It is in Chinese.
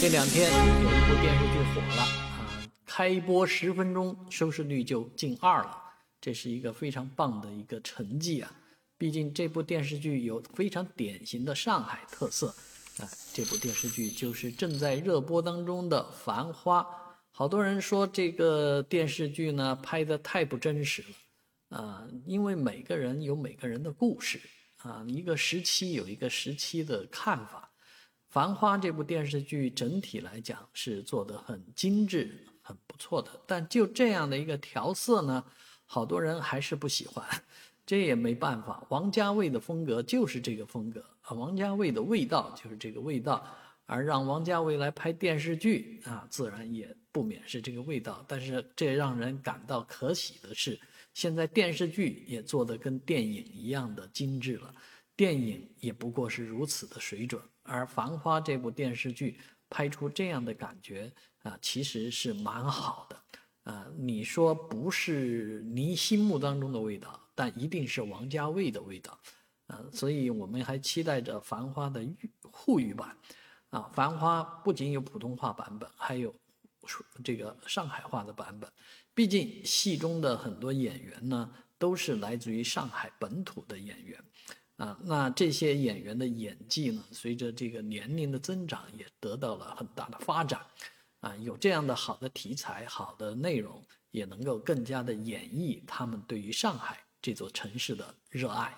这两天有一部电视剧火了啊，开播十分钟收视率就进二了，这是一个非常棒的一个成绩啊！毕竟这部电视剧有非常典型的上海特色啊。这部电视剧就是正在热播当中的《繁花》。好多人说这个电视剧呢拍的太不真实了啊，因为每个人有每个人的故事啊，一个时期有一个时期的看法。《繁花》这部电视剧整体来讲是做的很精致、很不错的，但就这样的一个调色呢，好多人还是不喜欢，这也没办法。王家卫的风格就是这个风格啊，王家卫的味道就是这个味道，而让王家卫来拍电视剧啊，自然也不免是这个味道。但是这让人感到可喜的是，现在电视剧也做得跟电影一样的精致了。电影也不过是如此的水准，而《繁花》这部电视剧拍出这样的感觉啊，其实是蛮好的。啊，你说不是你心目当中的味道，但一定是王家卫的味道。啊，所以我们还期待着《繁花》的沪语版。啊，《繁花》不仅有普通话版本，还有这个上海话的版本。毕竟戏中的很多演员呢，都是来自于上海本土的演员。啊，那这些演员的演技呢？随着这个年龄的增长，也得到了很大的发展。啊，有这样的好的题材、好的内容，也能够更加的演绎他们对于上海这座城市的热爱。